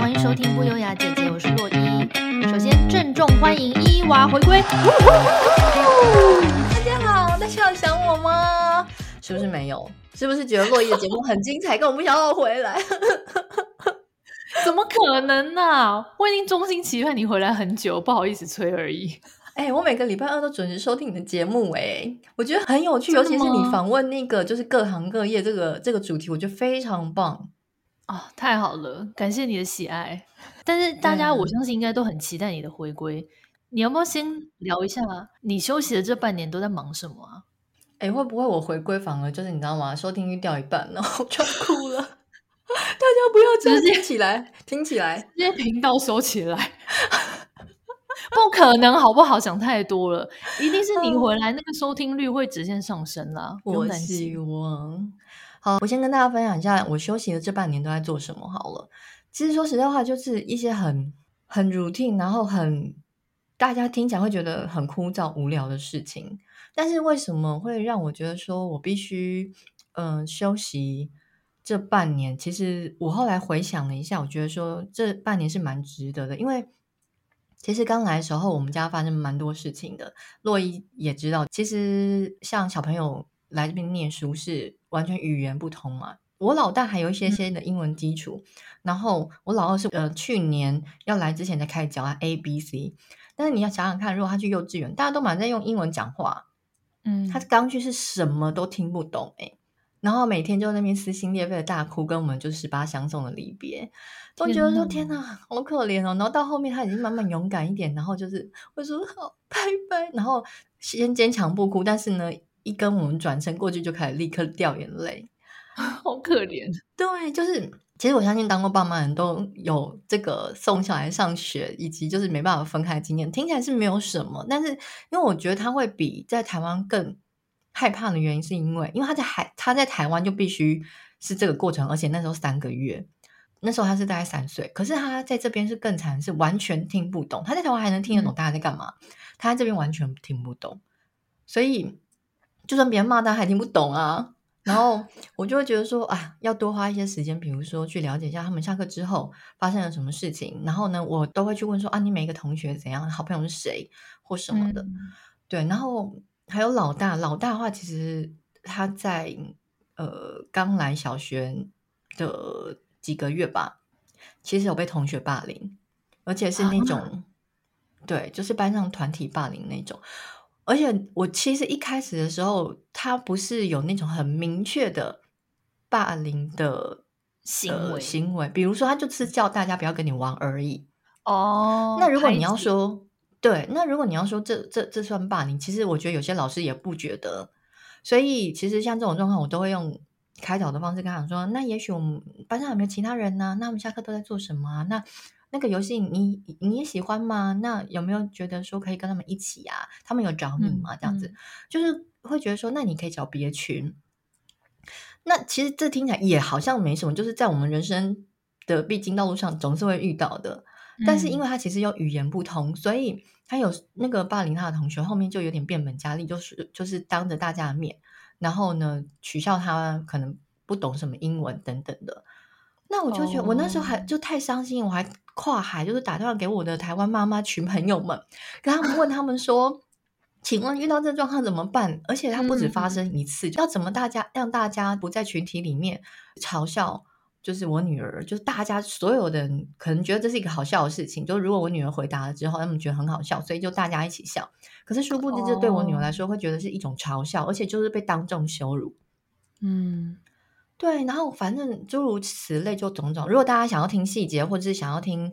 欢迎收听不优雅姐姐，我是洛伊。首先郑重欢迎伊娃回归。大家好，大家有想我吗？是不是没有？是不是觉得洛伊的节目很精彩，根本不想要我回来？怎么可能呢、啊？我已经衷心期盼你回来很久，不好意思催而已。哎、欸，我每个礼拜二都准时收听你的节目、欸，哎，我觉得很有趣，尤其是你访问那个就是各行各业这个这个主题，我觉得非常棒。哦，太好了，感谢你的喜爱。但是大家，我相信应该都很期待你的回归。嗯、你要不要先聊一下，你休息的这半年都在忙什么啊？哎、欸，会不会我回归反而就是你知道吗？收听率掉一半，然后就哭了。大家不要直接起来，听起来，直接频道收起来，不可能，好不好？想太多了，一定是你回来，那个收听率会直线上升啦。我希望。好，我先跟大家分享一下我休息的这半年都在做什么好了。其实说实在话，就是一些很很 routine，然后很大家听起来会觉得很枯燥无聊的事情。但是为什么会让我觉得说我必须嗯、休息这半年？其实我后来回想了一下，我觉得说这半年是蛮值得的，因为其实刚来的时候我们家发生蛮多事情的。洛伊也知道，其实像小朋友来这边念书是。完全语言不通嘛，我老大还有一些些的英文基础，嗯、然后我老二是呃去年要来之前才开始教他 A B C，但是你要想想看，如果他去幼稚园，大家都满在用英文讲话，嗯，他刚去是什么都听不懂诶，然后每天就在那边撕心裂肺的大哭，跟我们就十八相送的离别，都觉得说天哪，好可怜哦。然后到后面他已经慢慢勇敢一点，然后就是会说好拜拜，然后先坚强不哭，但是呢。一跟我们转身过去，就开始立刻掉眼泪，好可怜。对，就是其实我相信当过爸妈人都有这个送小孩上学，以及就是没办法分开的经验。听起来是没有什么，但是因为我觉得他会比在台湾更害怕的原因，是因为因为他在海他在台湾就必须是这个过程，而且那时候三个月，那时候他是大概三岁，可是他在这边是更惨，是完全听不懂。他在台湾还能听得懂大家在干嘛，嗯、他在这边完全听不懂，所以。就算别人骂他，还听不懂啊。然后我就会觉得说，啊，要多花一些时间，比如说去了解一下他们下课之后发生了什么事情。然后呢，我都会去问说，啊，你每一个同学怎样，好朋友是谁或什么的。嗯、对，然后还有老大，老大的话，其实他在呃刚来小学的几个月吧，其实有被同学霸凌，而且是那种，啊、对，就是班上团体霸凌那种。而且我其实一开始的时候，他不是有那种很明确的霸凌的行为、呃、行为，比如说他就是叫大家不要跟你玩而已。哦，那如果你要说对，那如果你要说这这这算霸凌，其实我觉得有些老师也不觉得。所以其实像这种状况，我都会用开导的方式跟他说：那也许我们班上有没有其他人呢、啊？那我们下课都在做什么啊？那那个游戏你你也喜欢吗？那有没有觉得说可以跟他们一起啊？他们有找你吗？这样子、就是会觉得说，那你可以找别群。那其实这听起来也好像没什么，就是在我们人生的必经道路上总是会遇到的。但是因为他其实有语言不通，嗯、所以他有那个霸凌他的同学后面就有点变本加厉，就是就是当着大家的面，然后呢取笑他可能不懂什么英文等等的。那我就觉得我那时候还就太伤心，我还。跨海就是打电话给我的台湾妈妈群朋友们，跟他们问他们说：“请问遇到这状况怎么办？”而且它不止发生一次，嗯、要怎么大家让大家不在群体里面嘲笑？就是我女儿，就是大家所有的人可能觉得这是一个好笑的事情。就如果我女儿回答了之后，他们觉得很好笑，所以就大家一起笑。可是殊不知，这对我女儿来说会觉得是一种嘲笑，哦、而且就是被当众羞辱。嗯。对，然后反正诸如此类就种种。如果大家想要听细节，或者是想要听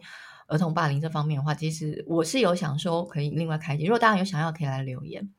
儿童霸凌这方面的话，其实我是有想说可以另外开集。如果大家有想要，可以来留言。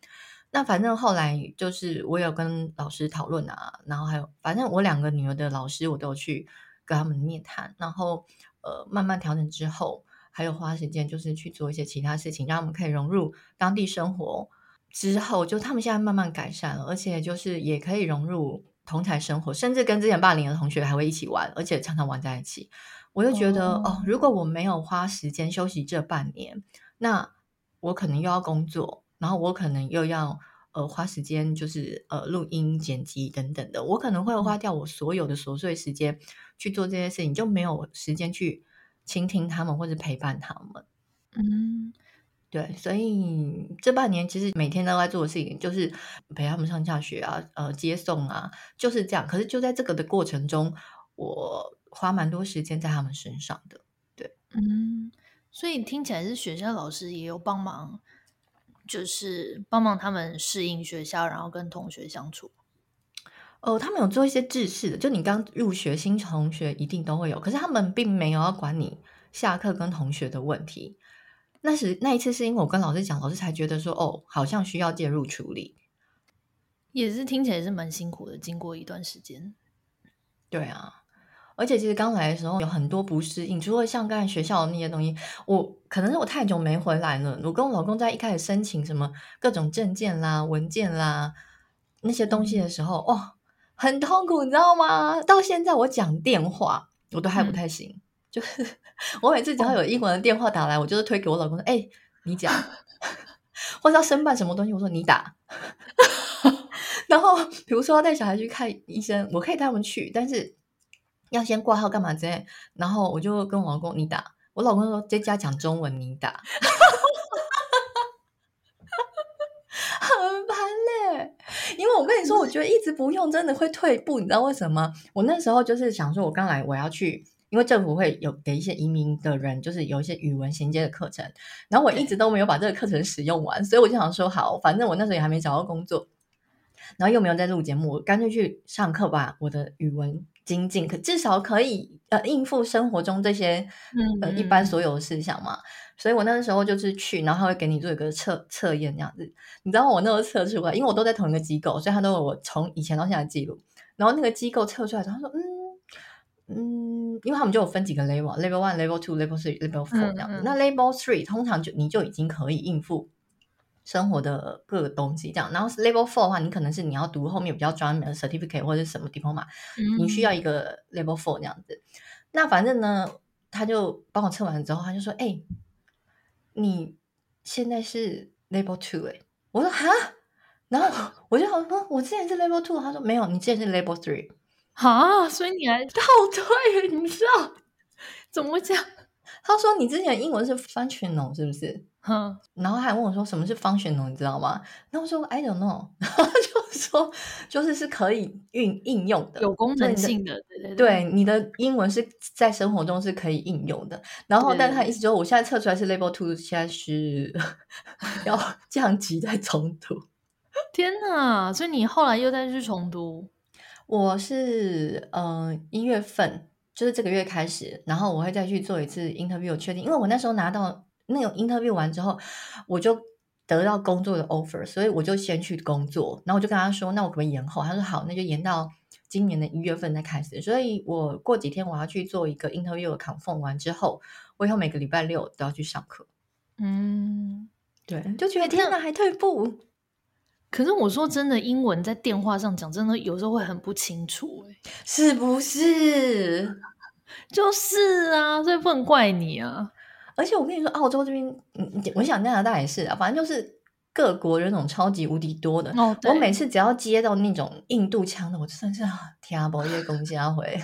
那反正后来就是我有跟老师讨论啊，然后还有反正我两个女儿的老师我都有去跟他们面谈，然后呃慢慢调整之后，还有花时间就是去做一些其他事情，让他们可以融入当地生活。之后就他们现在慢慢改善了，而且就是也可以融入。同台生活，甚至跟之前霸凌的同学还会一起玩，而且常常玩在一起。我就觉得，oh. 哦，如果我没有花时间休息这半年，那我可能又要工作，然后我可能又要呃花时间，就是呃录音、剪辑等等的，我可能会花掉我所有的琐碎时间去做这些事情，就没有时间去倾听他们或者陪伴他们。嗯，对，所以这半年其实每天都在做的事情就是陪他们上下学啊，呃，接送啊，就是这样。可是就在这个的过程中，我花蛮多时间在他们身上的。对，嗯，所以听起来是学校老师也有帮忙。就是帮忙他们适应学校，然后跟同学相处。哦，他们有做一些制式的，就你刚入学新同学一定都会有，可是他们并没有要管你下课跟同学的问题。那时那一次是因为我跟老师讲，老师才觉得说，哦，好像需要介入处理。也是听起来是蛮辛苦的，经过一段时间。对啊。而且其实刚来的时候有很多不适应，除了像刚才学校的那些东西，我可能是我太久没回来了。我跟我老公在一开始申请什么各种证件啦、文件啦那些东西的时候，哇、哦，很痛苦，你知道吗？到现在我讲电话我都还不太行，嗯、就是我每次只要有英文的电话打来，我就是推给我老公说：“哎、欸，你讲。”或者要申办什么东西，我说你打。然后比如说要带小孩去看医生，我可以带他们去，但是。要先挂号干嘛之类，然后我就跟我老公你打，我老公说在家讲中文你打，很烦嘞。因为我跟你说，我觉得一直不用真的会退步，你知道为什么？我那时候就是想说，我刚来我要去，因为政府会有给一些移民的人，就是有一些语文衔接的课程，然后我一直都没有把这个课程使用完，所以我就想说，好，反正我那时候也还没找到工作，然后又没有在录节目，我干脆去上课吧，我的语文。精进，可至少可以呃应付生活中这些呃一般所有的事项嘛。嗯嗯，所以我那个时候就是去，然后他会给你做一个测测验这样子。你知道我那时候测出来，因为我都在同一个机构，所以他都有我从以前到现在记录。然后那个机构测出来他说嗯嗯，因为他们就有分几个 level，level one，level two，level three，level four 这样子。嗯嗯，那 level three 通常就你就已经可以应付。生活的各个东西，这样，然后 level four 的话，你可能是你要读后面比较专门的 certificate 或者是什么 diploma，你需要一个 level four 这样子。那反正呢，他就帮我测完之后，他就说：“哎、欸，你现在是 level two 哎、欸。”我说：“哈。”然后我就好说：“我之前是 level two。”他说：“没有，你之前是 level three。”哈，所以你还倒退，你知道怎么讲？他说：“你之前英文是 functional 是不是？”嗯，然后还问我说什么是 functional，你知道吗？然后我说 I don't know，然后就说就是是可以运应用的，有功能性的，对对对，对，你的英文是在生活中是可以应用的。然后，但他意思就是我现在测出来是 level two，现在是 要降级再重读。天哪！所以你后来又再去重读？我是嗯一月份，就是这个月开始，然后我会再去做一次 interview 确定，因为我那时候拿到。那个 interview 完之后，我就得到工作的 offer，所以我就先去工作。然后我就跟他说：“那我可不可以延后？”他说：“好，那就延到今年的一月份再开始。”所以，我过几天我要去做一个 interview 的 confirm 完之后，我以后每个礼拜六都要去上课。嗯，对，就觉得天哪，还退步。可是我说真的，英文在电话上讲，真的有时候会很不清楚，欸，是不是？就是啊，所以不能怪你啊。而且我跟你说，澳洲这边，嗯，我想加拿大也是啊，反正就是各国人种超级无敌多的。哦，我每次只要接到那种印度腔的，我真的是天 不懂，叶公家回，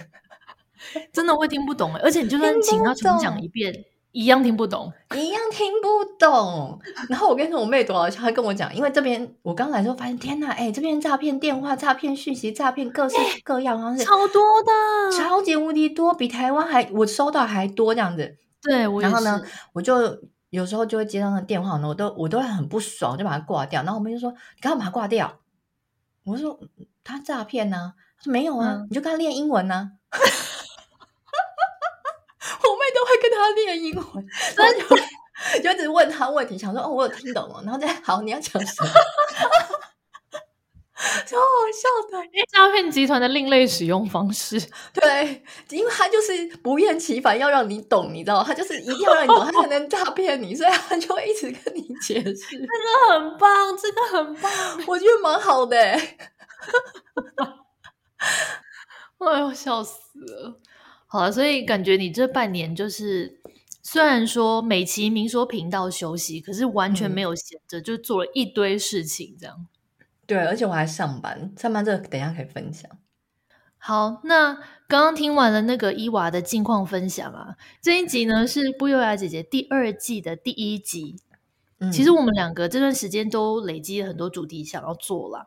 真的会听不懂。而且你就算请他重讲一遍，一样听不懂，一样听不懂。然后我跟你说，我妹多少，她跟我讲，因为这边我刚来的时候发现，天哪，哎，这边诈骗电话、诈骗讯息、诈骗各式各样超多的，超级无敌多，比台湾还我收到还多这样子。对，我。然后呢，我就有时候就会接到那电话呢，我都我都会很不爽，就把它挂掉。然后我妹就说：“你干嘛挂掉？”我说：“他诈骗呢、啊。”他说：“没有啊，嗯、你就跟他练英文呢、啊。”我妹都会跟他练英文，然后就就一直问他问题，想说：“哦，我有听懂了。”然后再好，你要讲什么？超好笑的，诈骗集团的另类使用方式，对，因为他就是不厌其烦要让你懂，你知道，他就是一定要让你懂，他才能诈骗你，所以他就会一直跟你解释。这个很棒，这个很棒，我觉得蛮好的。哎呦，笑死了！好了，所以感觉你这半年就是，虽然说美其名说频道休息，可是完全没有闲着，嗯、就做了一堆事情，这样。对，而且我还上班，上班这个等一下可以分享。好，那刚刚听完了那个伊娃的近况分享啊，这一集呢是不优雅姐姐第二季的第一集。嗯，其实我们两个这段时间都累积了很多主题想要做了，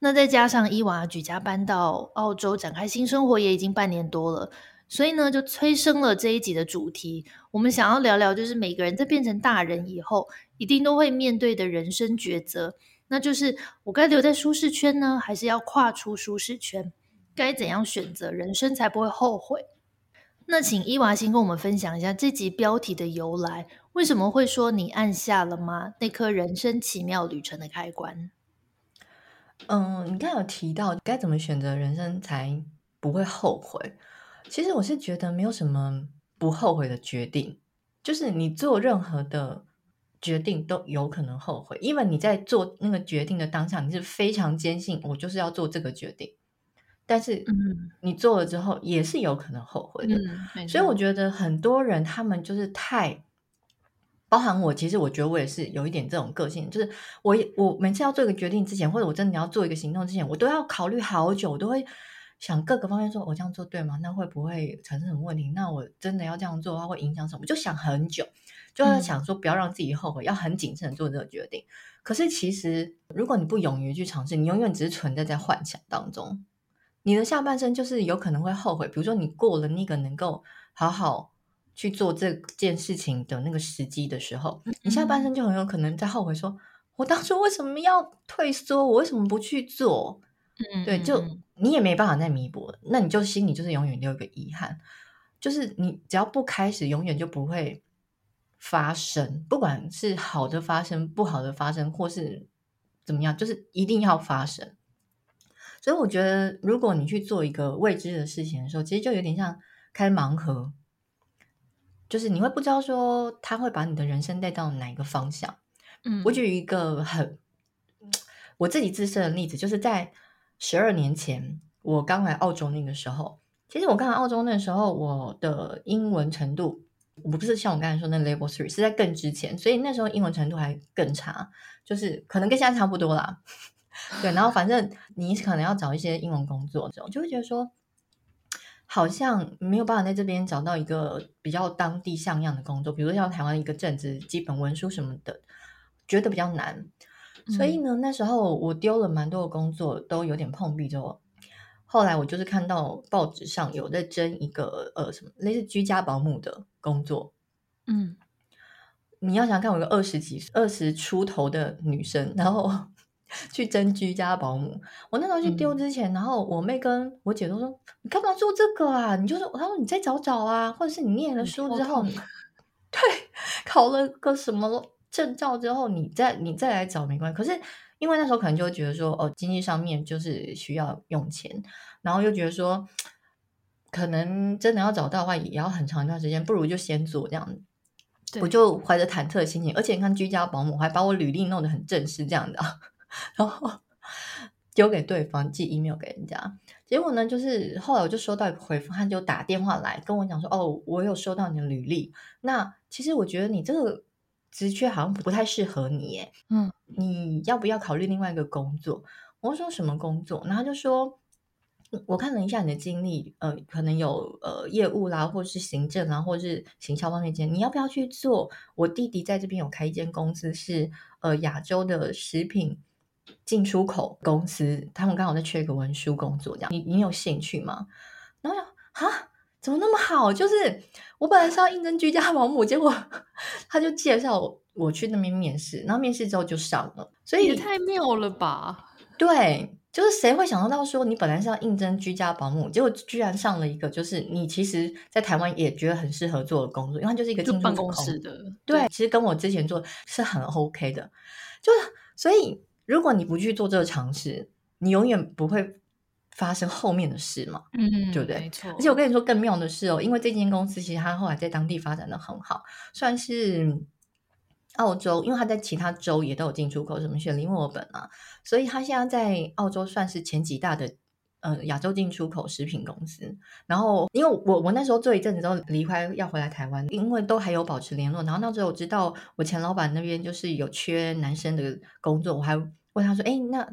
那再加上伊娃举家搬到澳洲展开新生活也已经半年多了，所以呢就催生了这一集的主题。我们想要聊聊，就是每个人在变成大人以后，一定都会面对的人生抉择，那就是我该留在舒适圈呢，还是要跨出舒适圈？该怎样选择人生才不会后悔？那请伊娃先跟我们分享一下这集标题的由来，为什么会说你按下了吗？那颗人生奇妙旅程的开关。嗯，你刚有提到该怎么选择人生才不会后悔。其实我是觉得没有什么不后悔的决定，就是你做任何的决定都有可能后悔，因为你在做那个决定的当下，你是非常坚信我就是要做这个决定。但是，你做了之后也是有可能后悔的。嗯、所以我觉得很多人他们就是太，包含我，其实我觉得我也是有一点这种个性，就是我我每次要做一个决定之前，或者我真的要做一个行动之前，我都要考虑好久，我都会想各个方面，说我这样做对吗？那会不会产生什么问题？那我真的要这样做的话，会影响什么？就想很久，就要想说不要让自己后悔，嗯、要很谨慎做这个决定。可是其实，如果你不勇于去尝试，你永远只是存在在幻想当中。你的下半生就是有可能会后悔，比如说你过了那个能够好好去做这件事情的那个时机的时候，你下半生就很有可能在后悔说，说我当初为什么要退缩，我为什么不去做？嗯，对，就你也没办法再弥补，那你就心里就是永远留一个遗憾，就是你只要不开始，永远就不会发生，不管是好的发生、不好的发生，或是怎么样，就是一定要发生。所以我觉得，如果你去做一个未知的事情的时候，其实就有点像开盲盒，就是你会不知道说他会把你的人生带到哪一个方向。嗯，我举一个很 我自己自身的例子，就是在十二年前我刚来澳洲那个时候，其实我刚来澳洲那时候，我的英文程度我不是像我刚才说那 Level Three，是在更之前，所以那时候英文程度还更差，就是可能跟现在差不多啦。对，然后反正你可能要找一些英文工作，这种就会觉得说，好像没有办法在这边找到一个比较当地像样的工作，比如说像台湾一个正职、基本文书什么的，觉得比较难。所以呢，那时候我丢了蛮多的工作，都有点碰壁。之后，后来我就是看到报纸上有在争一个呃什么类似居家保姆的工作。嗯，你要想看，我一个二十几、二十出头的女生，然后。去争居家保姆，我那时候去丢之前，嗯、然后我妹跟我姐都说：“你干嘛做这个啊？你就说，她说你再找找啊，或者是你念了书之后，对，考了个什么证照之后，你再你再来找没关系。可是因为那时候可能就会觉得说，哦，经济上面就是需要用钱，然后又觉得说，可能真的要找到的话，也要很长一段时间，不如就先做这样子。我就怀着忐忑的心情，而且你看居家保姆还把我履历弄得很正式，这样的。然后丢给对方，寄 email 给人家，结果呢，就是后来我就收到一个回复，他就打电话来跟我讲说：“哦，我有收到你的履历，那其实我觉得你这个职缺好像不太适合你，耶，嗯，你要不要考虑另外一个工作？”我说：“什么工作？”然后他就说：“我看了一下你的经历，呃，可能有呃业务啦，或是行政啦，或是行销方面间，你要不要去做？我弟弟在这边有开一间公司是，是呃亚洲的食品。”进出口公司，他们刚好在缺一个文书工作，这样你你有兴趣吗？然后想啊，怎么那么好？就是我本来是要应征居家保姆，结果 他就介绍我我去那边面试，然后面试之后就上了，所以也太妙了吧？对，就是谁会想得到说你本来是要应征居家保姆，结果居然上了一个就是你其实，在台湾也觉得很适合做的工作，因为它就是一个进办公室的，对，对其实跟我之前做是很 OK 的，就是所以。如果你不去做这个尝试，你永远不会发生后面的事嘛，嗯，对不对？没错。而且我跟你说更妙的是哦，因为这间公司其实它后来在当地发展的很好，算是澳洲，因为它在其他州也都有进出口，什么雪梨、墨尔本啊，所以它现在在澳洲算是前几大的呃亚洲进出口食品公司。然后因为我我那时候做一阵子之后离开要回来台湾，因为都还有保持联络。然后那时候我知道我前老板那边就是有缺男生的工作，我还。问他说：“哎，那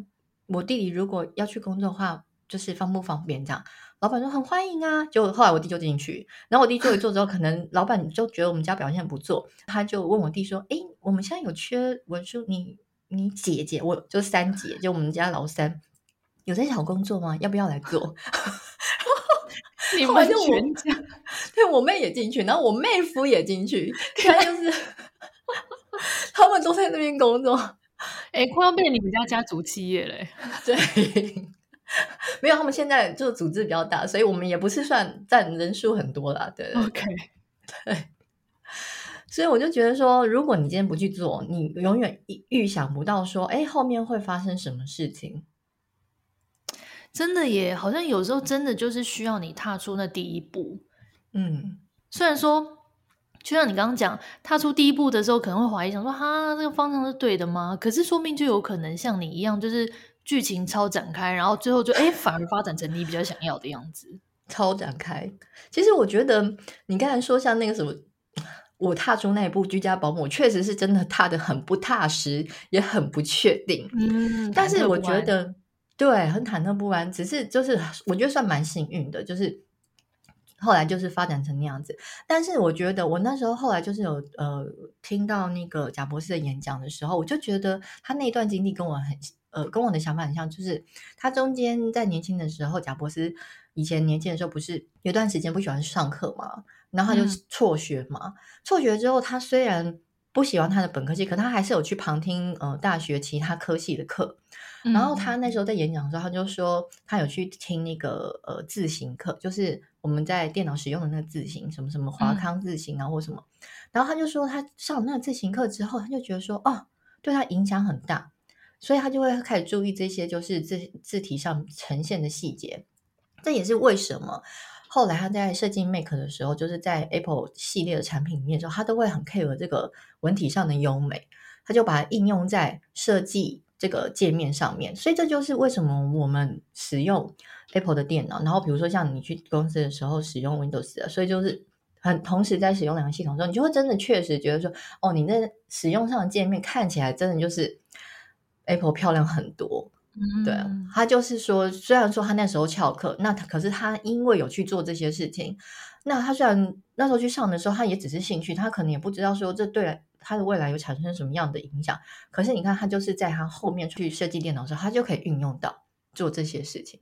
我弟弟如果要去工作的话，就是方不方便这样？老板说很欢迎啊。就后来我弟就进去，然后我弟坐一坐之后，可能老板就觉得我们家表现不错，他就问我弟说：“哎，我们现在有缺文书，你你姐姐，我就三姐，就我们家老三，有在找工作吗？要不要来做？” 你们全家，对我妹也进去，然后我妹夫也进去，他就是 他们都在那边工作，哎，快要变你们家家族企业嘞。对，没有，他们现在就组织比较大，所以我们也不是算占人数很多啦。对，OK，对，所以我就觉得说，如果你今天不去做，你永远预想不到说，哎，后面会发生什么事情。真的也，好像有时候真的就是需要你踏出那第一步。嗯，虽然说，就像你刚刚讲，踏出第一步的时候，可能会怀疑，想说哈，这个方向是对的吗？可是说不定就有可能像你一样，就是剧情超展开，然后最后就哎，反而发展成你比较想要的样子。超展开。其实我觉得你刚才说像那个什么，我踏出那一步居家保姆，确实是真的踏的很不踏实，也很不确定。嗯，但是我觉得。对，很忐忑不安，只是就是我觉得算蛮幸运的，就是后来就是发展成那样子。但是我觉得我那时候后来就是有呃听到那个贾博士的演讲的时候，我就觉得他那段经历跟我很呃跟我的想法很像，就是他中间在年轻的时候，贾伯斯以前年轻的时候不是有段时间不喜欢上课嘛，然后他就辍学嘛，辍、嗯、学之后他虽然不喜欢他的本科系，可他还是有去旁听呃大学其他科系的课。然后他那时候在演讲的时候，他就说他有去听那个呃字型课，就是我们在电脑使用的那个字型，什么什么华康字型啊或什么。然后他就说他上了那个字型课之后，他就觉得说哦，对他影响很大，所以他就会开始注意这些就是字字体上呈现的细节。这也是为什么后来他在设计 Mac 的时候，就是在 Apple 系列的产品里面的时候，他都会很 care 这个文体上的优美，他就把它应用在设计。这个界面上面，所以这就是为什么我们使用 Apple 的电脑，然后比如说像你去公司的时候使用 Windows 的，所以就是很同时在使用两个系统的时候，你就会真的确实觉得说，哦，你在使用上的界面看起来真的就是 Apple 漂亮很多。嗯，对，他就是说，虽然说他那时候翘课，那他可是他因为有去做这些事情，那他虽然那时候去上的时候，他也只是兴趣，他可能也不知道说这对。他的未来有产生什么样的影响？可是你看，他就是在他后面去设计电脑的时候，他就可以运用到做这些事情。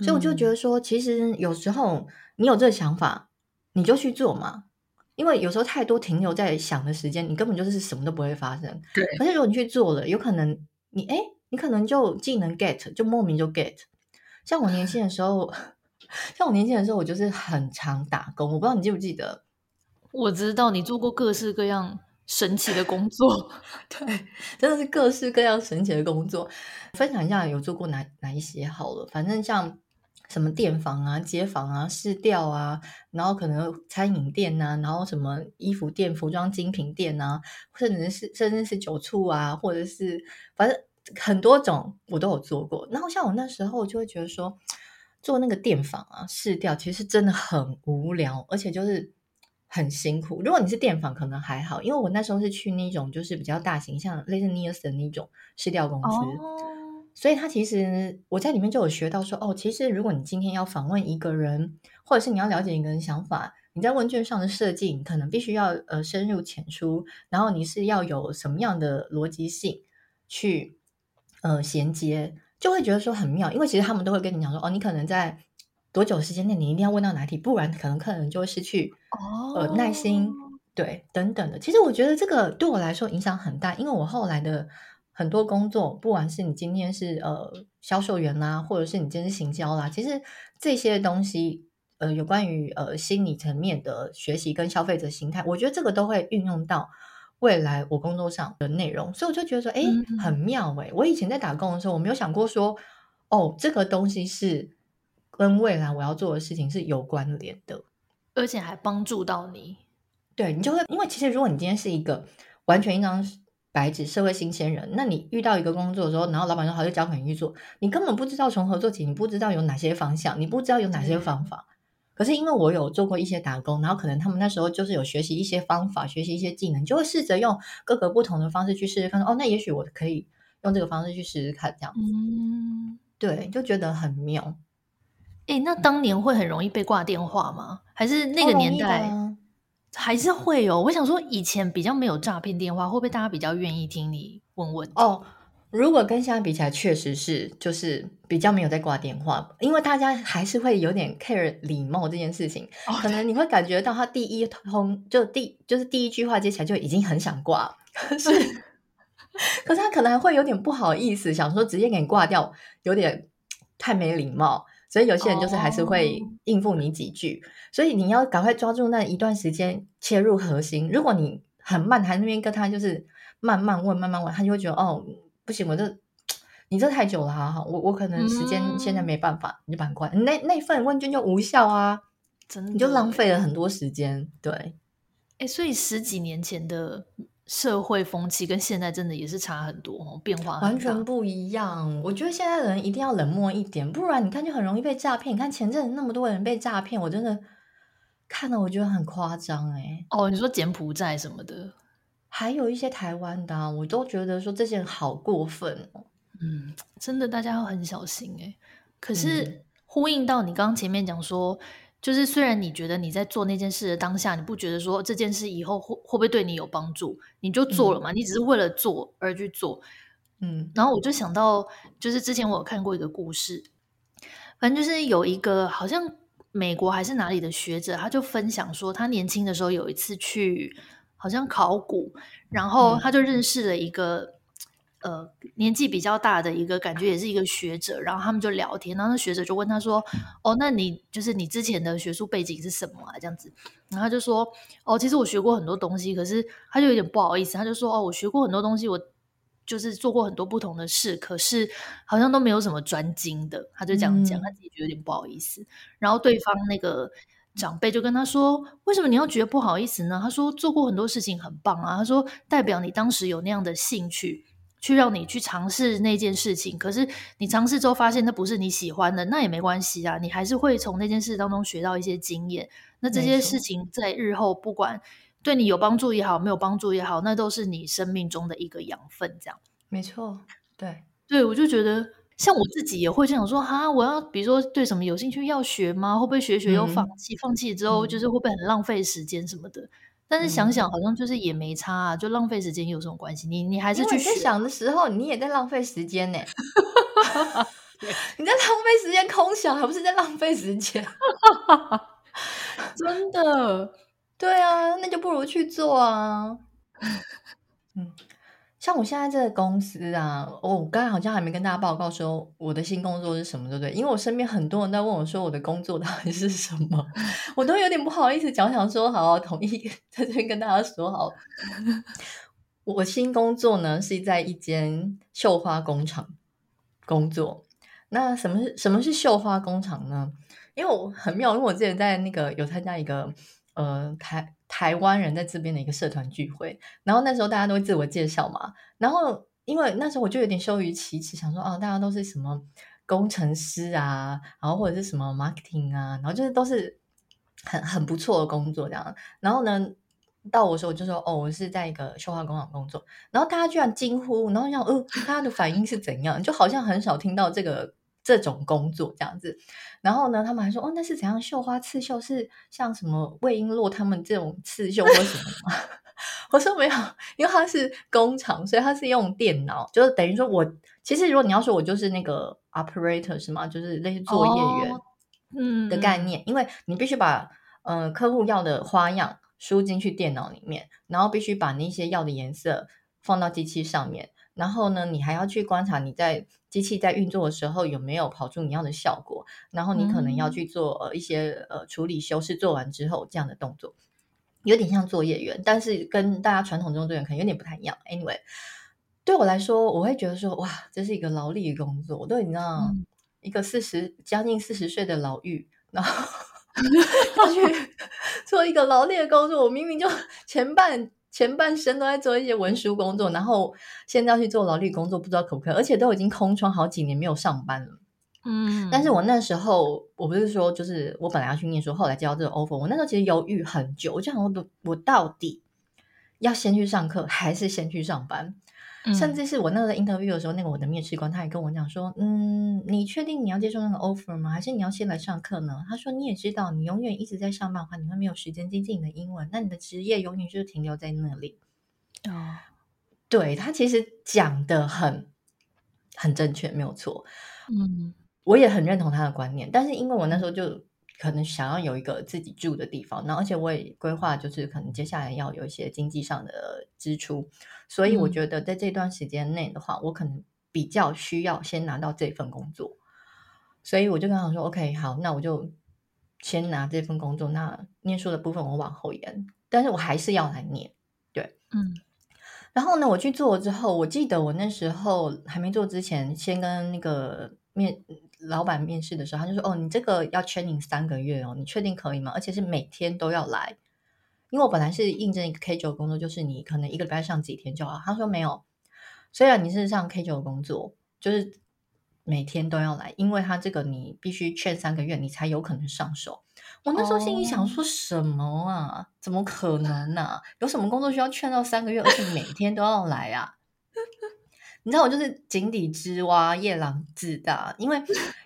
所以我就觉得说，其实有时候你有这个想法，你就去做嘛。因为有时候太多停留在想的时间，你根本就是什么都不会发生。对。可是如果你去做了，有可能你哎，你可能就技能 get，就莫名就 get。像我年轻的时候，像我年轻的时候，我就是很常打工。我不知道你记不记得。我知道你做过各式各样神奇的工作，对，真的是各式各样神奇的工作。分享一下有做过哪哪一些好了，反正像什么店房啊、街坊啊、市调啊，然后可能餐饮店啊，然后什么衣服店、服装精品店啊，甚至是甚至是酒醋啊，或者是反正很多种我都有做过。然后像我那时候就会觉得说，做那个店访啊、市调其实真的很无聊，而且就是。很辛苦。如果你是电访，可能还好，因为我那时候是去那种就是比较大型，像类似 Nielsen 那种市调公司，哦，所以他其实我在里面就有学到说，哦，其实如果你今天要访问一个人，或者是你要了解一个人想法，你在问卷上的设计，你可能必须要呃深入浅出，然后你是要有什么样的逻辑性去呃衔接，就会觉得说很妙，因为其实他们都会跟你讲说，哦，你可能在。多久时间内你一定要问到哪题，不然可能客人就会失去哦、呃、耐心，对等等的。其实我觉得这个对我来说影响很大，因为我后来的很多工作，不管是你今天是呃销售员啦，或者是你今天是行销啦，其实这些东西呃有关于呃心理层面的学习跟消费者心态，我觉得这个都会运用到未来我工作上的内容，所以我就觉得说，哎，很妙哎！我以前在打工的时候，我没有想过说，哦，这个东西是。跟未来我要做的事情是有关联的，而且还帮助到你。对，你就会，因为其实如果你今天是一个完全一张白纸社会新鲜人，那你遇到一个工作的时候，然后老板说好就交给你去做，你根本不知道从何做起，你不知道有哪些方向，你不知道有哪些方法。可是因为我有做过一些打工，然后可能他们那时候就是有学习一些方法，学习一些技能，就会试着用各个不同的方式去试试看。哦，那也许我可以用这个方式去试试看，这样子。嗯对，就觉得很妙。哎，那当年会很容易被挂电话吗？还是那个年代还是会有？我想说，以前比较没有诈骗电话，会不会大家比较愿意听你问问？哦，如果跟现在比起来，确实是就是比较没有在挂电话，因为大家还是会有点 care 礼貌这件事情。哦，可能你会感觉到他第一通就第就是第一句话接起来就已经很想挂，可是可是他可能还会有点不好意思，想说直接给你挂掉，有点太没礼貌。所以有些人就是还是会应付你几句，oh. 所以你要赶快抓住那一段时间切入核心。如果你很慢，还那边跟他就是慢慢问、慢慢问，他就会觉得哦，不行，我这你这太久了哈，我我可能时间现在没办法，嗯、你就把它关，那那份问卷就无效啊，真的，你就浪费了很多时间。对，哎、欸，所以十几年前的。社会风气跟现在真的也是差很多哦，变化完全不一样。我觉得现在的人一定要冷漠一点，不然你看就很容易被诈骗。你看前阵子那么多人被诈骗，我真的看了我觉得很夸张哎。哦，你说柬埔寨什么的，还有一些台湾的啊，我都觉得说这些人好过分哦。嗯，真的大家要很小心哎。可是呼应到你刚刚前面讲说。就是虽然你觉得你在做那件事的当下，你不觉得说这件事以后会会不会对你有帮助，你就做了嘛？嗯、你只是为了做而去做，嗯。然后我就想到，就是之前我有看过一个故事，反正就是有一个好像美国还是哪里的学者，他就分享说，他年轻的时候有一次去好像考古，然后他就认识了一个。呃，年纪比较大的一个，感觉也是一个学者，然后他们就聊天，然后那学者就问他说：“哦，那你就是你之前的学术背景是什么啊？”这样子，然后他就说：“哦，其实我学过很多东西，可是他就有点不好意思，他就说：‘哦，我学过很多东西，我就是做过很多不同的事，可是好像都没有什么专精的。’他就这样讲，他自己觉得有点不好意思。嗯、然后对方那个长辈就跟他说：‘为什么你要觉得不好意思呢？’他说：‘做过很多事情很棒啊。’他说：‘代表你当时有那样的兴趣。’去让你去尝试那件事情，可是你尝试之后发现那不是你喜欢的，那也没关系啊，你还是会从那件事当中学到一些经验。那这些事情在日后不管对你有帮助也好，没有帮助也好，那都是你生命中的一个养分。这样没错，对对，我就觉得像我自己也会这样说哈，我要比如说对什么有兴趣要学吗？会不会学学又放弃？嗯、放弃之后就是会不会很浪费时间什么的？但是想想好像就是也没差啊，嗯、就浪费时间有什么关系？你你还是去在。想的时候，你也在浪费时间呢。你在浪费时间空想，还不是在浪费时间？真的，对啊，那就不如去做啊。嗯。像我现在这个公司啊，哦，我刚才好像还没跟大家报告说我的新工作是什么，对不对？因为我身边很多人在问我说我的工作到底是什么，我都有点不好意思讲，想说好好统一在这边跟大家说好。我新工作呢是在一间绣花工厂工作。那什么是什么是绣花工厂呢？因为我很妙，因为我之前在那个有参加一个呃台。台湾人在这边的一个社团聚会，然后那时候大家都会自我介绍嘛，然后因为那时候我就有点羞于启齿，想说哦，大家都是什么工程师啊，然后或者是什么 marketing 啊，然后就是都是很很不错的工作这样。然后呢，到我时候我就说哦，我是在一个绣花工厂工作，然后大家居然惊呼，然后想呃，大家的反应是怎样？就好像很少听到这个。这种工作这样子，然后呢，他们还说哦，那是怎样绣花刺绣？是像什么魏璎珞他们这种刺绣或什么吗？我说没有，因为它是工厂，所以它是用电脑，就是等于说我其实如果你要说我就是那个 operator 是吗？就是类似作业员嗯的概念，哦嗯、因为你必须把呃客户要的花样输进去电脑里面，然后必须把那些要的颜色放到机器上面。然后呢，你还要去观察你在机器在运作的时候有没有跑出你要的效果。然后你可能要去做呃一些呃处理修饰，做完之后这样的动作，有点像作业员，但是跟大家传统中作业员可能有点不太一样。Anyway，对我来说，我会觉得说哇，这是一个劳力的工作。我都你知道，嗯、一个四十将近四十岁的老妪，然后 要去 做一个劳力的工作。我明明就前半。前半生都在做一些文书工作，然后现在要去做劳力工作，不知道可不可以，而且都已经空窗好几年没有上班了。嗯，但是我那时候我不是说，就是我本来要去念书，后来接到这个 offer，我那时候其实犹豫很久，我就想我我到底要先去上课还是先去上班？嗯、甚至是我那个 interview 的时候，那个我的面试官他也跟我讲说，嗯，你确定你要接受那个 offer 吗？还是你要先来上课呢？他说你也知道，你永远一直在上班的话，你会没有时间精进你的英文，那你的职业永远就是停留在那里。哦，对，他其实讲的很很正确，没有错。嗯，我也很认同他的观念，但是因为我那时候就可能想要有一个自己住的地方，然后而且我也规划就是可能接下来要有一些经济上的支出，所以我觉得在这段时间内的话，嗯、我可能比较需要先拿到这份工作，所以我就跟他说：“OK，好，那我就先拿这份工作，那念书的部分我往后延，但是我还是要来念。”对，嗯。然后呢，我去做了之后，我记得我那时候还没做之前，先跟那个面老板面试的时候，他就说：“哦，你这个要 training 三个月哦，你确定可以吗？而且是每天都要来，因为我本来是应征一个 K 九工作，就是你可能一个礼拜上几天就好。”他说：“没有，虽然你是上 K 九工作，就是每天都要来，因为他这个你必须 train 三个月，你才有可能上手。”我那时候心里想说什么啊？Oh. 怎么可能呢、啊？有什么工作需要劝到三个月，而且每天都要来啊？你知道我就是井底之蛙，夜郎自大。因为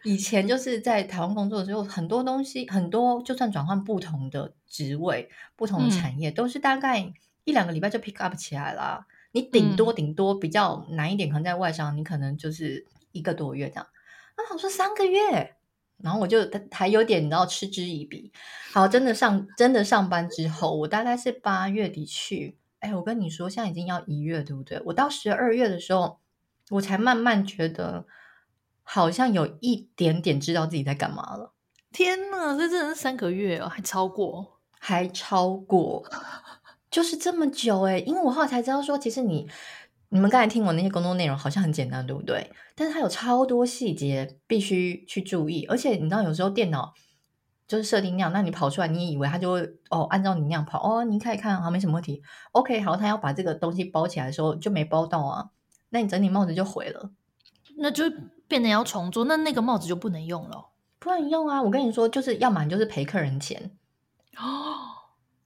以前就是在台湾工作的时候，很多东西，很多就算转换不同的职位、不同的产业，嗯、都是大概一两个礼拜就 pick up 起来啦。你顶多顶多比较难一点，可能在外商，你可能就是一个多月这样。那我说三个月。然后我就还有点，你知道，嗤之以鼻。好，真的上真的上班之后，我大概是八月底去。哎，我跟你说，现在已经要一月，对不对？我到十二月的时候，我才慢慢觉得好像有一点点知道自己在干嘛了。天哪，这真的是三个月哦，还超过，还超过，就是这么久哎！因为我后来才知道说，其实你。你们刚才听我那些工作内容好像很简单，对不对？但是它有超多细节必须去注意，而且你知道有时候电脑就是设定那样，那你跑出来，你也以为它就会哦按照你那样跑哦，你可以看好没什么问题。OK，好，他要把这个东西包起来的时候就没包到啊，那你整顶帽子就毁了，那就变得要重做，那那个帽子就不能用了，不能用啊！我跟你说，就是要么你就是赔客人钱哦，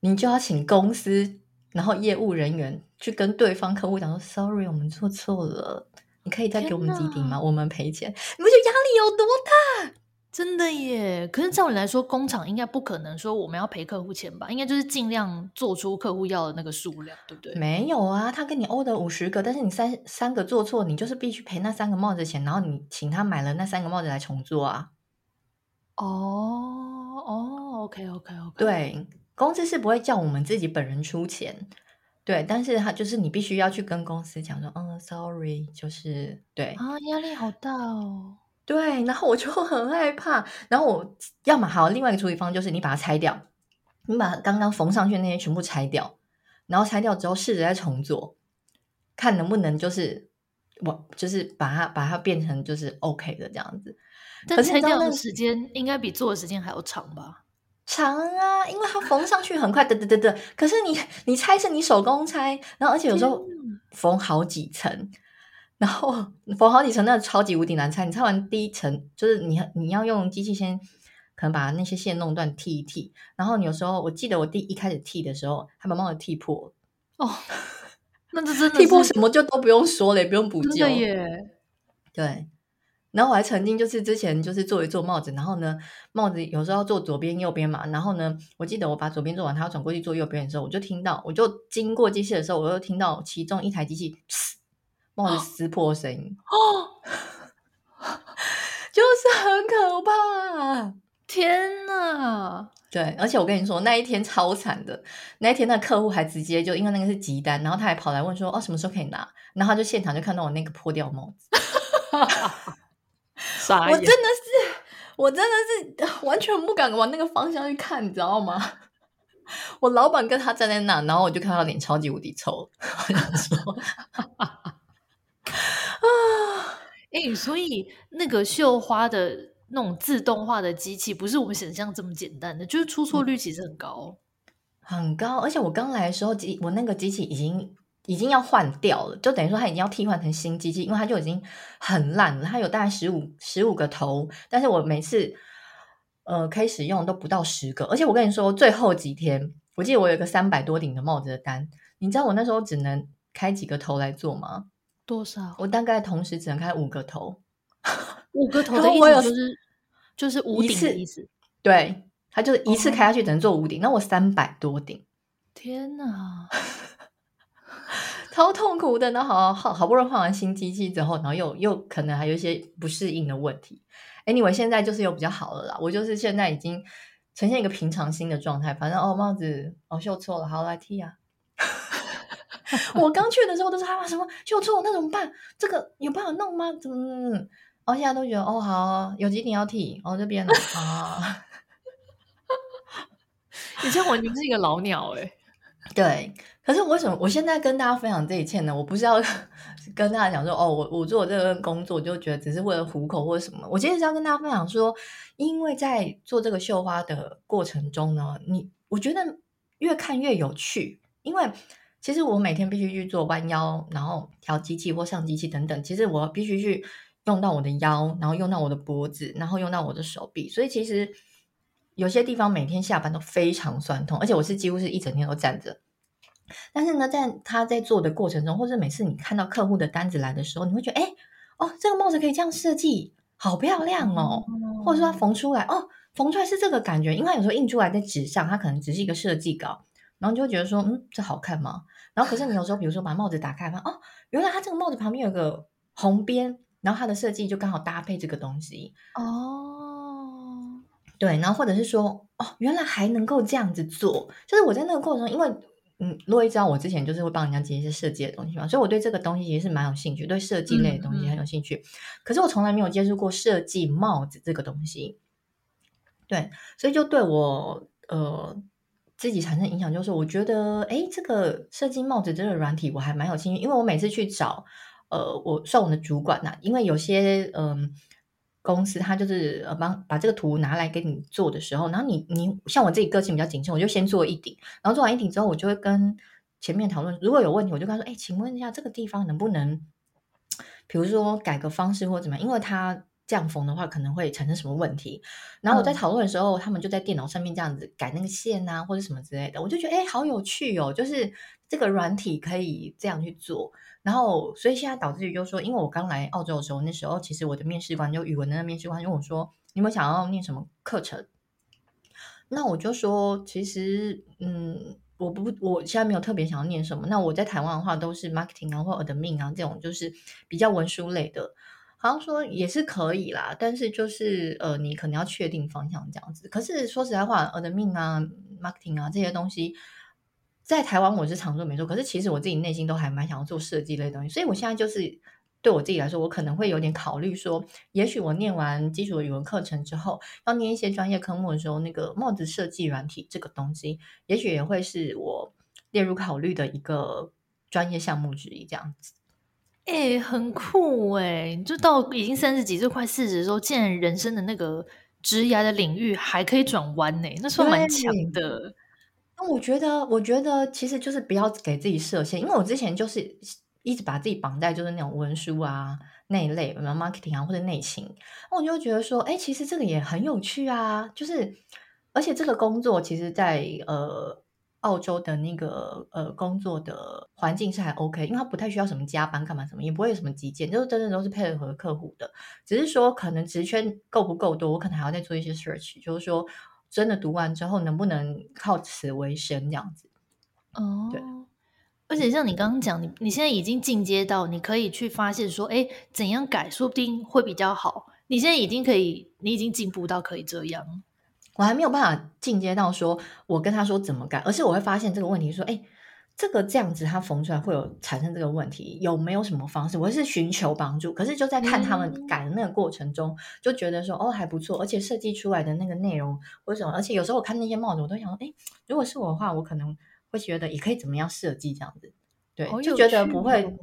你就要请公司。然后业务人员去跟对方客户讲说：“Sorry，我们做错了，你可以再给我们几顶吗？我们赔钱。”你不觉得压力有多大？真的耶！可是照理来说，工厂应该不可能说我们要赔客户钱吧？应该就是尽量做出客户要的那个数量，对不对？没有啊，他跟你 order 五十个，但是你三三个做错，你就是必须赔那三个帽子钱，然后你请他买了那三个帽子来重做啊。哦哦，OK OK OK，对。公司是不会叫我们自己本人出钱，对，但是他就是你必须要去跟公司讲说，嗯，sorry，就是对啊，压力好大哦，对，然后我就很害怕，然后我要么好，另外一个处理方就是你把它拆掉，你把刚刚缝上去那些全部拆掉，然后拆掉之后试着再重做，看能不能就是我就是把它把它变成就是 OK 的这样子，但拆掉的时间应该比做的时间还要长吧？长啊，因为它缝上去很快，得得得得。可是你你拆是你手工拆，然后而且有时候缝好几层，然后缝好几层，那超级无敌难拆。你拆完第一层，就是你你要用机器先可能把那些线弄断，剃一剃。然后你有时候我记得我第一开始剃的时候，还把帽子剃破哦。那这真的 剃破什么就都不用说了，也不用补救耶。对。然后我还曾经就是之前就是做一做帽子，然后呢，帽子有时候要做左边右边嘛，然后呢，我记得我把左边做完，他要转过去做右边的时候，我就听到，我就经过机器的时候，我又听到其中一台机器帽子撕破的声音，哦，就是很可怕，天哪！对，而且我跟你说那一天超惨的，那一天那客户还直接就因为那个是急单，然后他还跑来问说，哦，什么时候可以拿？然后他就现场就看到我那个破掉帽子。我真的是，我真的是完全不敢往那个方向去看，你知道吗？我老板跟他站在那，然后我就看他脸超级无敌臭。我想说，啊，哎，所以那个绣花的那种自动化的机器，不是我们想象这么简单的，就是出错率其实很高，很高。而且我刚来的时候，机我那个机器已经。已经要换掉了，就等于说它已经要替换成新机器，因为它就已经很烂了。它有大概十五十五个头，但是我每次呃可以使用都不到十个。而且我跟你说，最后几天，我记得我有个三百多顶的帽子的单，你知道我那时候只能开几个头来做吗？多少？我大概同时只能开五个头。五个头的意思就是就是五顶的意思。对，他就是一次开下去只能做五顶。那、哦、我三百多顶，天哪，超痛苦的。然后好好好不容易换完新机器之后，然后又又可能还有一些不适应的问题。Anyway，现在就是有比较好了啦。我就是现在已经呈现一个平常心的状态。反正哦，帽子哦绣错了，好来剃啊。我刚去的时候都是害怕什么绣错，那怎么办？这个有办法弄吗？怎么？哦，现在都觉得哦好，有几点要剃哦这边呢啊。以前我已经是一个老鸟哎。对，可是我为什么我现在跟大家分享这一切呢？我不是要 跟大家讲说哦，我我做这份工作就觉得只是为了糊口或者什么。我今天是要跟大家分享说，因为在做这个绣花的过程中呢，你我觉得越看越有趣，因为。其实我每天必须去做弯腰，然后调机器或上机器等等。其实我必须去用到我的腰，然后用到我的脖子，然后用到我的手臂。所以其实有些地方每天下班都非常酸痛，而且我是几乎是一整天都站着。但是呢，在他在做的过程中，或者每次你看到客户的单子来的时候，你会觉得，哎，哦，这个帽子可以这样设计，好漂亮哦。或者说它缝出来，哦，缝出来是这个感觉，因为有时候印出来在纸上，它可能只是一个设计稿。然后你就会觉得说，嗯，这好看吗？然后可是你有时候，比如说把帽子打开，发现哦，原来它这个帽子旁边有个红边，然后它的设计就刚好搭配这个东西。哦，对，然后或者是说，哦，原来还能够这样子做。就是我在那个过程中，因为嗯，洛伊知道我之前就是会帮人家接一些设计的东西嘛，所以我对这个东西其实是蛮有兴趣，对设计类的东西很有兴趣。嗯嗯。可是我从来没有接触过设计帽子这个东西。对，所以就对我呃。自己产生影响，就是我觉得，哎，这个设计帽子这个软体我还蛮有兴趣，因为我每次去找，呃，我算我的主管呐、因为有些嗯、公司他就是呃帮把这个图拿来给你做的时候，然后你你像我自己个性比较谨慎，我就先做一顶，然后做完一顶之后，我就会跟前面讨论，如果有问题，我就跟他说，哎，请问一下这个地方能不能，比如说改个方式或怎么样，因为他。这样缝的话可能会产生什么问题？然后我在讨论的时候，嗯、他们就在电脑上面这样子改那个线啊，或者什么之类的。我就觉得哎，好有趣哦！就是这个软体可以这样去做。然后，所以现在导致于就是说，因为我刚来澳洲的时候，那时候其实我的面试官就语文的那面试官就问我说：“你有想要念什么课程？”那我就说：“其实，嗯，我不，我现在没有特别想要念什么。那我在台湾的话，都是 marketing 啊，或 admin 啊这种，就是比较文书类的。”好像说也是可以啦，但是就是呃，你可能要确定方向这样子。可是说实在话我的命啊、marketing 啊这些东西，在台湾我是常做没错。可是其实我自己内心都还蛮想要做设计类东西。所以我现在就是对我自己来说，我可能会有点考虑说，也许我念完基础的语文课程之后，要念一些专业科目的时候，那个帽子设计软体这个东西，也许也会是我列入考虑的一个专业项目之一这样子。哎、欸，很酷哎、欸！就到已经三十几岁，快四十的时候，竟然人生的那个职涯的领域还可以转弯呢，那算蛮强的。那我觉得，我觉得其实就是不要给自己设限，因为我之前就是一直把自己绑在就是那种文书啊那一类，marketing 啊或者内勤，那我就觉得说，哎、欸，其实这个也很有趣啊，就是而且这个工作其实在，在呃。澳洲的那个呃工作的环境是还 OK，因为他不太需要什么加班干嘛什么，也不会有什么急件，就是真的都是配合客户的。只是说可能职圈够不够多，我可能还要再做一些 search，就是说真的读完之后能不能靠此为生这样子。哦，对。而且像你刚刚讲，你你现在已经进阶到你可以去发现说，哎，怎样改说不定会比较好。你现在已经可以，你已经进步到可以这样。我还没有办法进阶到说，我跟他说怎么改，而是我会发现这个问题，说，哎，这个这样子它缝出来会有产生这个问题，有没有什么方式？我是寻求帮助，可是就在看他们改的那个过程中，嗯、就觉得说，哦，还不错，而且设计出来的那个内容为什么？而且有时候我看那些帽子，我都想说，哎，如果是我的话，我可能会觉得也可以怎么样设计这样子，对，就觉得不会，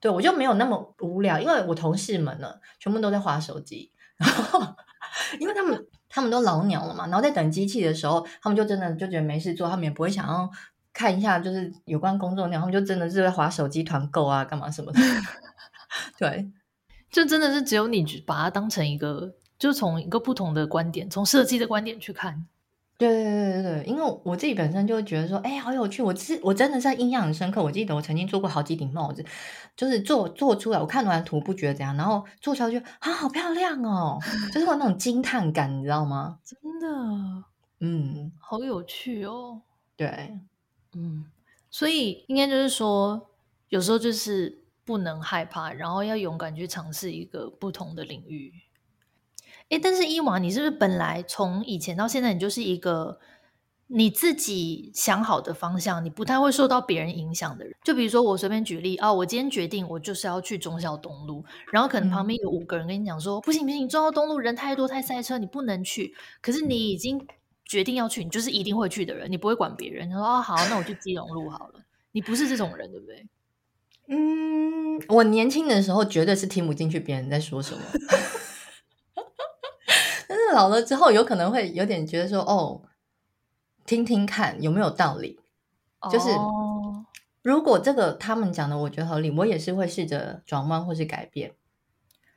对我就没有那么无聊，因为我同事们呢，全部都在划手机，然后 因为他们。他们都老鸟了嘛，然后在等机器的时候，他们就真的就觉得没事做，他们也不会想要看一下就是有关工作量，他们就真的是在划手机团购啊，干嘛什么的。对，就真的是只有你把它当成一个，就从一个不同的观点，从设计的观点去看。对对对对对，因为我自己本身就觉得说，哎，好有趣。我是我真的是印象很深刻。我记得我曾经做过好几顶帽子，就是做做出来，我看完图不觉得怎样，然后做出来就啊，好漂亮哦，就是有那种惊叹感，你知道吗？真的，嗯，好有趣哦。对，嗯，所以应该就是说，有时候就是不能害怕，然后要勇敢去尝试一个不同的领域。哎，但是伊娃，你是不是本来从以前到现在，你就是一个你自己想好的方向，你不太会受到别人影响的人？就比如说，我随便举例啊，我今天决定我就是要去中孝东路，然后可能旁边有五个人跟你讲说，嗯、不行不行，中孝东路人太多太塞车，你不能去。可是你已经决定要去，你就是一定会去的人，你不会管别人。他说哦，好，那我去基隆路好了。你不是这种人，对不对？嗯，我年轻的时候绝对是听不进去别人在说什么。老了之后，有可能会有点觉得说，哦，听听看有没有道理。就是如果这个他们讲的我觉得合理，我也是会试着转弯或是改变。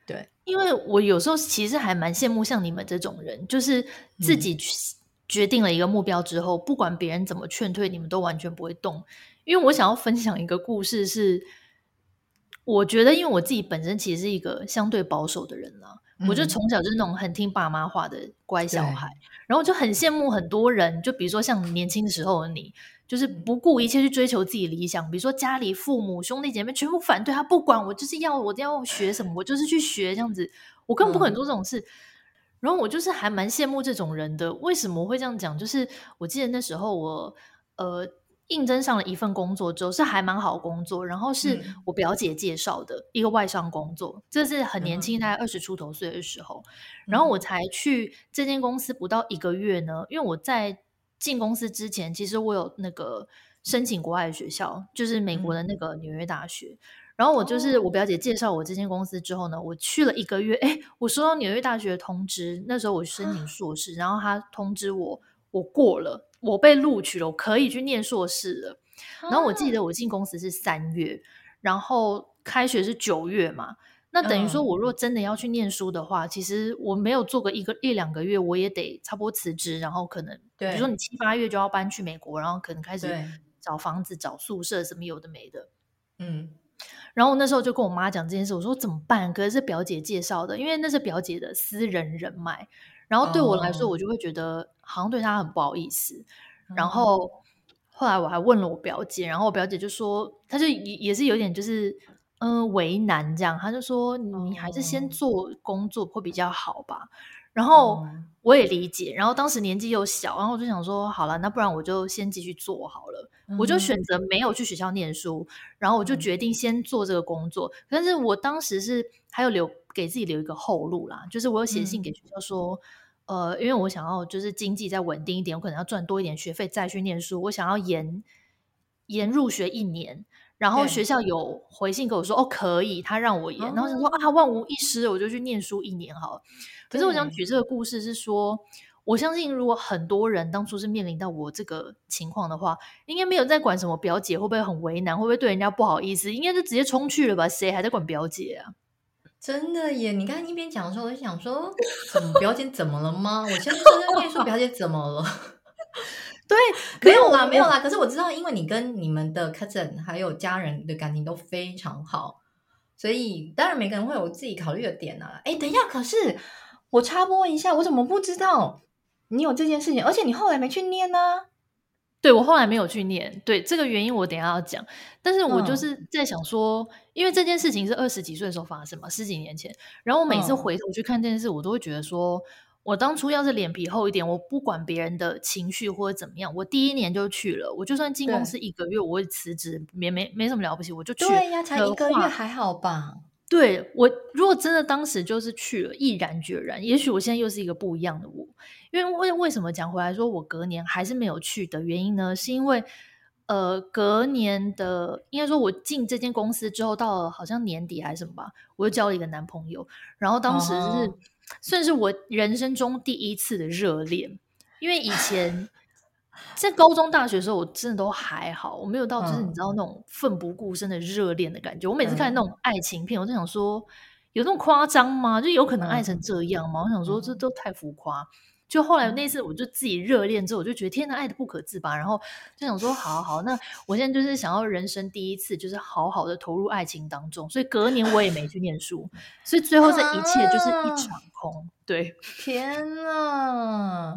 对，因为我有时候其实还蛮羡慕像你们这种人，就是自己决定了一个目标之后，嗯、不管别人怎么劝退，你们都完全不会动。因为我想要分享一个故事是，我觉得因为我自己本身其实是一个相对保守的人啦。我就从小就是那种很听爸妈话的乖小孩，然后就很羡慕很多人，就比如说像年轻的时候的你，就是不顾一切去追求自己理想。比如说家里父母兄弟姐妹全部反对他，不管我就是要我要学什么，我就是去学这样子，我根本不可能做这种事。然后我就是还蛮羡慕这种人的。为什么我会这样讲？就是我记得那时候我呃。应征上了一份工作之后是还蛮好工作，然后是我表姐介绍的一个外商工作，嗯、这是很年轻，大概二十出头岁的时候，嗯、然后我才去这间公司不到一个月呢，因为我在进公司之前，其实我有那个申请国外的学校，就是美国的那个纽约大学，嗯、然后我就是我表姐介绍我这间公司之后呢，我去了一个月，哎，我收到纽约大学的通知，那时候我申请硕士，然后他通知我我过了。我被录取了，我可以去念硕士了。然后我记得我进公司是三月，然后开学是九月嘛。那等于说，我若真的要去念书的话，其实我没有做个一个一两个月，我也得差不多辞职，然后可能，比如说你七八月就要搬去美国，然后可能开始找房子、找宿舍什么有的没的。嗯，然后那时候就跟我妈讲这件事，我说怎么办？可是是表姐介绍的，因为那是表姐的私人人脉。然后对我来说，我就会觉得好像对他很不好意思。嗯、然后后来我还问了我表姐，然后我表姐就说，她就也也是有点就是嗯、呃、为难这样，她就说你还是先做工作会比较好吧。然后我也理解，然后当时年纪又小，然后我就想说好了，那不然我就先继续做好了。嗯、我就选择没有去学校念书，然后我就决定先做这个工作。嗯、但是我当时是还有留给自己留一个后路啦，就是我有写信给学校说。嗯呃，因为我想要就是经济再稳定一点，我可能要赚多一点学费再去念书。我想要延延入学一年，然后学校有回信跟我说，哦，可以，他让我延。然后想说啊，万无一失，我就去念书一年好了。可是我想举这个故事是说，我相信如果很多人当初是面临到我这个情况的话，应该没有在管什么表姐会不会很为难，会不会对人家不好意思，应该就直接冲去了吧？谁还在管表姐啊？真的耶！你刚才一边讲的时候，我就想说，怎么表姐怎么了吗？我现在正在念书，表姐怎么了？对，没有啦，没有啦。可是我知道，因为你跟你们的 cousin 还有家人的感情都非常好，所以当然每个人会有自己考虑的点啊。哎，等一下，可是我插播一下，我怎么不知道你有这件事情？而且你后来没去念呢、啊？对，我后来没有去念，对，这个原因我等一下要讲。但是我就是在想说，嗯、因为这件事情是二十几岁的时候发生嘛，十几年前。然后我每次回头去看这件事，嗯、我都会觉得说，我当初要是脸皮厚一点，我不管别人的情绪或者怎么样，我第一年就去了。我就算进公司一个月，我会辞职，没没没什么了不起，我就去。对呀，才一个月还好吧？对，我如果真的当时就是去了，毅然决然，也许我现在又是一个不一样的我。因为为为什么讲回来说我隔年还是没有去的原因呢？是因为呃，隔年的应该说我进这间公司之后，到了好像年底还是什么吧，我又交了一个男朋友。然后当时是、哦、算是我人生中第一次的热恋，因为以前在高中、大学的时候，我真的都还好，我没有到就是你知道那种奋不顾身的热恋的感觉。嗯、我每次看那种爱情片，我就想说，有那么夸张吗？就有可能爱成这样吗？嗯、我想说，这都太浮夸。就后来那次我就自己热恋之后，我就觉得天呐，爱的不可自拔，然后就想说，好好好，那我现在就是想要人生第一次，就是好好的投入爱情当中，所以隔年我也没去念书，所以最后这一切就是一场空。对，天哪！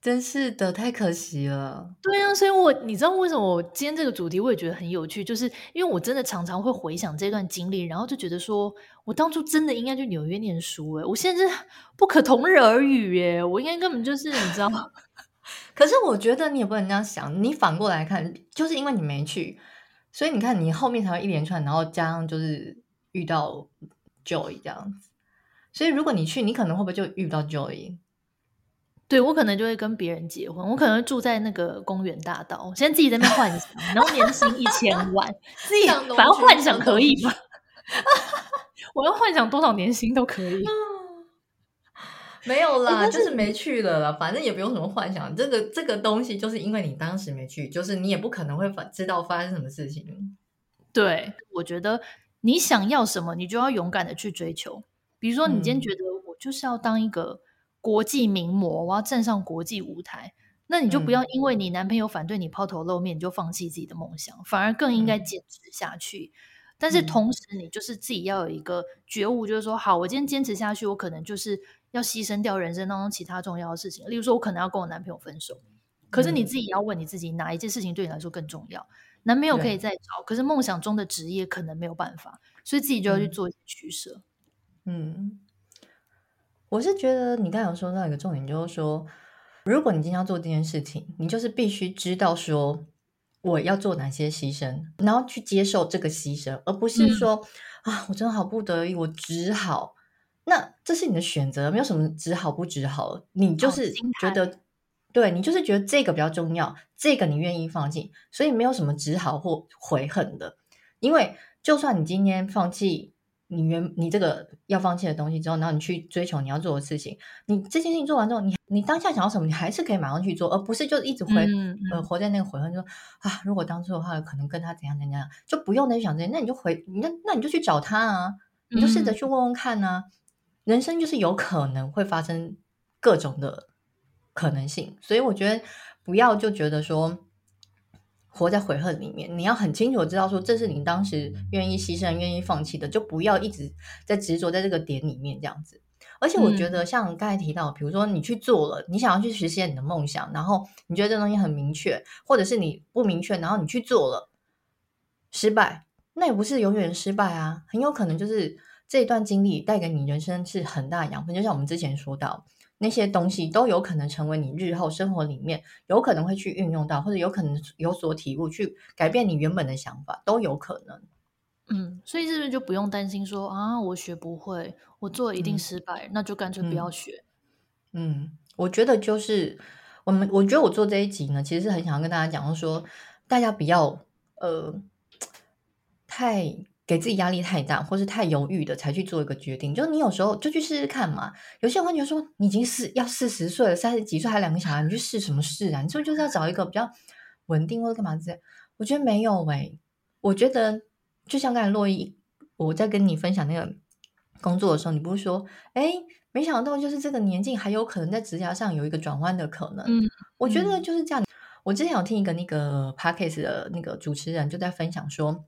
真是的，太可惜了。对啊，所以我你知道为什么我今天这个主题我也觉得很有趣，就是因为我真的常常会回想这段经历，然后就觉得说我当初真的应该去纽约念书，诶，我现在是 不可同日而语，耶，我应该根本就是你知道吗？可是我觉得你也不能这样想，你反过来看，就是因为你没去，所以你看你后面才会一连串，然后加上就是遇到 Joy 这样子，所以如果你去，你可能会不会就遇到 Joy？对，我可能就会跟别人结婚，我可能会住在那个公园大道，现在自己在那边幻想，然后年薪一千万，自己反正幻想可以吧？我要幻想多少年薪都可以。没有啦，欸、就是没去了啦，反正也不用什么幻想。这个这个东西，就是因为你当时没去，就是你也不可能会知道发生什么事情。对，我觉得你想要什么，你就要勇敢的去追求。比如说，你今天觉得我就是要当一个。国际名模，我要站上国际舞台，那你就不要因为你男朋友反对你抛头露面，你就放弃自己的梦想，反而更应该坚持下去。嗯、但是同时，你就是自己要有一个觉悟，就是说，好，我今天坚持下去，我可能就是要牺牲掉人生当中其他重要的事情，例如说，我可能要跟我男朋友分手。可是你自己要问你自己，哪一件事情对你来说更重要？男朋友可以再找，可是梦想中的职业可能没有办法，所以自己就要去做一些取舍。嗯。我是觉得你刚才有说到一个重点，就是说，如果你今天要做这件事情，你就是必须知道说我要做哪些牺牲，然后去接受这个牺牲，而不是说、嗯、啊，我真的好不得已，我只好。那这是你的选择，没有什么只好不只好，你就是觉得，哦、对你就是觉得这个比较重要，这个你愿意放弃，所以没有什么只好或悔恨的，因为就算你今天放弃。你原你这个要放弃的东西之后，然后你去追求你要做的事情，你这件事情做完之后，你你当下想要什么，你还是可以马上去做，而不是就一直回、嗯嗯、呃活在那个悔恨，就说啊，如果当初的话，可能跟他怎样怎样，就不用再去想这些，那你就回那那你就去找他啊，你就试着去问问看啊，嗯、人生就是有可能会发生各种的可能性，所以我觉得不要就觉得说。活在悔恨里面，你要很清楚知道说，这是你当时愿意牺牲、愿意放弃的，就不要一直在执着在这个点里面这样子。而且我觉得，像刚才提到，比如说你去做了，你想要去实现你的梦想，然后你觉得这东西很明确，或者是你不明确，然后你去做了，失败，那也不是永远失败啊，很有可能就是这一段经历带给你人生是很大的养分。就像我们之前说到。那些东西都有可能成为你日后生活里面有可能会去运用到，或者有可能有所体悟，去改变你原本的想法，都有可能。嗯，所以是不是就不用担心说啊，我学不会，我做一定失败，嗯、那就干脆不要学。嗯，我觉得就是我们，我觉得我做这一集呢，其实是很想要跟大家讲说，大家不要呃 太。给自己压力太大，或是太犹豫的才去做一个决定，就你有时候就去试试看嘛。有些人会觉得说，你已经四要四十岁了，三十几岁还两个小孩，你去试什么试啊？你是不是就是要找一个比较稳定或者干嘛之类？我觉得没有诶、欸，我觉得就像刚才洛伊，我在跟你分享那个工作的时候，你不是说，哎，没想到就是这个年纪还有可能在职涯上有一个转弯的可能。嗯，我觉得就是这样。我之前有听一个那个 Podcast 的那个主持人就在分享说。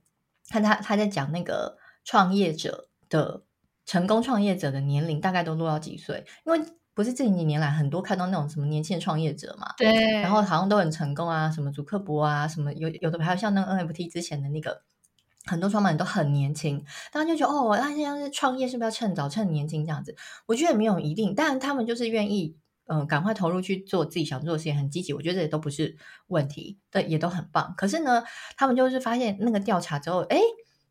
看他他在讲那个创业者的成功创业者的年龄大概都落到几岁？因为不是这几年来很多看到那种什么年轻的创业者嘛，对，然后好像都很成功啊，什么祖克伯啊，什么有有的还有像那个 NFT 之前的那个很多创办人都很年轻，大家就觉得哦，那现在是创业是不是要趁早趁年轻这样子？我觉得没有一定，但他们就是愿意。嗯，赶快投入去做自己想做的事情，很积极。我觉得这些都不是问题，对，也都很棒。可是呢，他们就是发现那个调查之后，哎，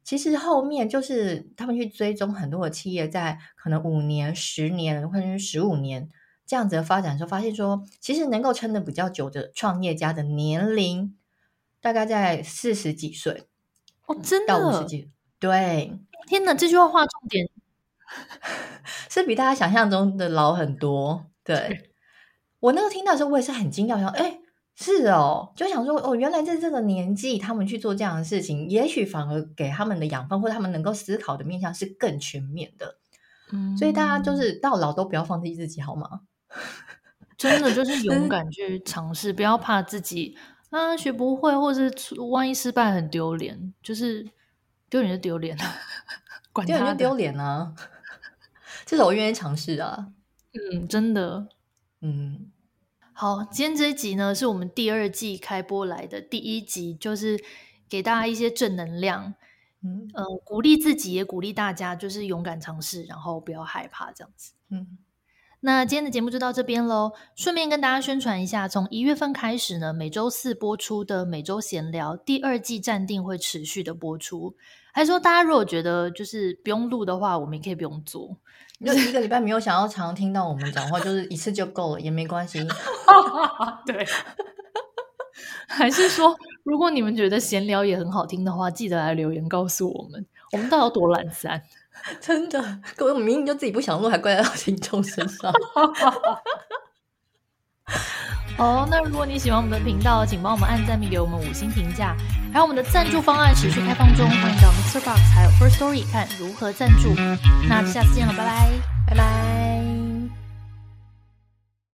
其实后面就是他们去追踪很多的企业，在可能五年、十年或者是十五年这样子的发展的时候，发现说，其实能够撑得比较久的创业家的年龄大概在四十几岁哦，真的到五十几。对，天哪，这句话划重点，是比大家想象中的老很多。对。我那个听到的时候，我也是很惊讶，想，哎，是哦，就想说，哦，原来在这个年纪，他们去做这样的事情，也许反而给他们的养分，或者他们能够思考的面向是更全面的。嗯，所以大家就是到老都不要放弃自己，好吗？真的就是勇敢 去尝试，不要怕自己啊学不会，或者是万一失败很丢脸，就是丢脸就丢脸了，管他的丢脸啊！至少我愿意尝试啊。嗯，真的，嗯。好，今天这一集呢，是我们第二季开播来的第一集，就是给大家一些正能量，嗯，呃，鼓励自己，也鼓励大家，就是勇敢尝试，然后不要害怕，这样子，嗯。那今天的节目就到这边喽。顺便跟大家宣传一下，从一月份开始呢，每周四播出的每周闲聊第二季暂定会持续的播出。还说大家如果觉得就是不用录的话，我们也可以不用做。就一个礼拜没有想要常听到我们讲话，就是一次就够了，也没关系。对。还是说，如果你们觉得闲聊也很好听的话，记得来留言告诉我们，我们到底有多懒散。真的，各位，我明明就自己不想录，还怪在听众身上。哦，那如果你喜欢我们的频道，请帮我们按赞并给我们五星评价。还有我们的赞助方案持续开放中，欢迎到 Mr. Box 还有 First Story 看如何赞助。那下次见了，拜拜，拜拜。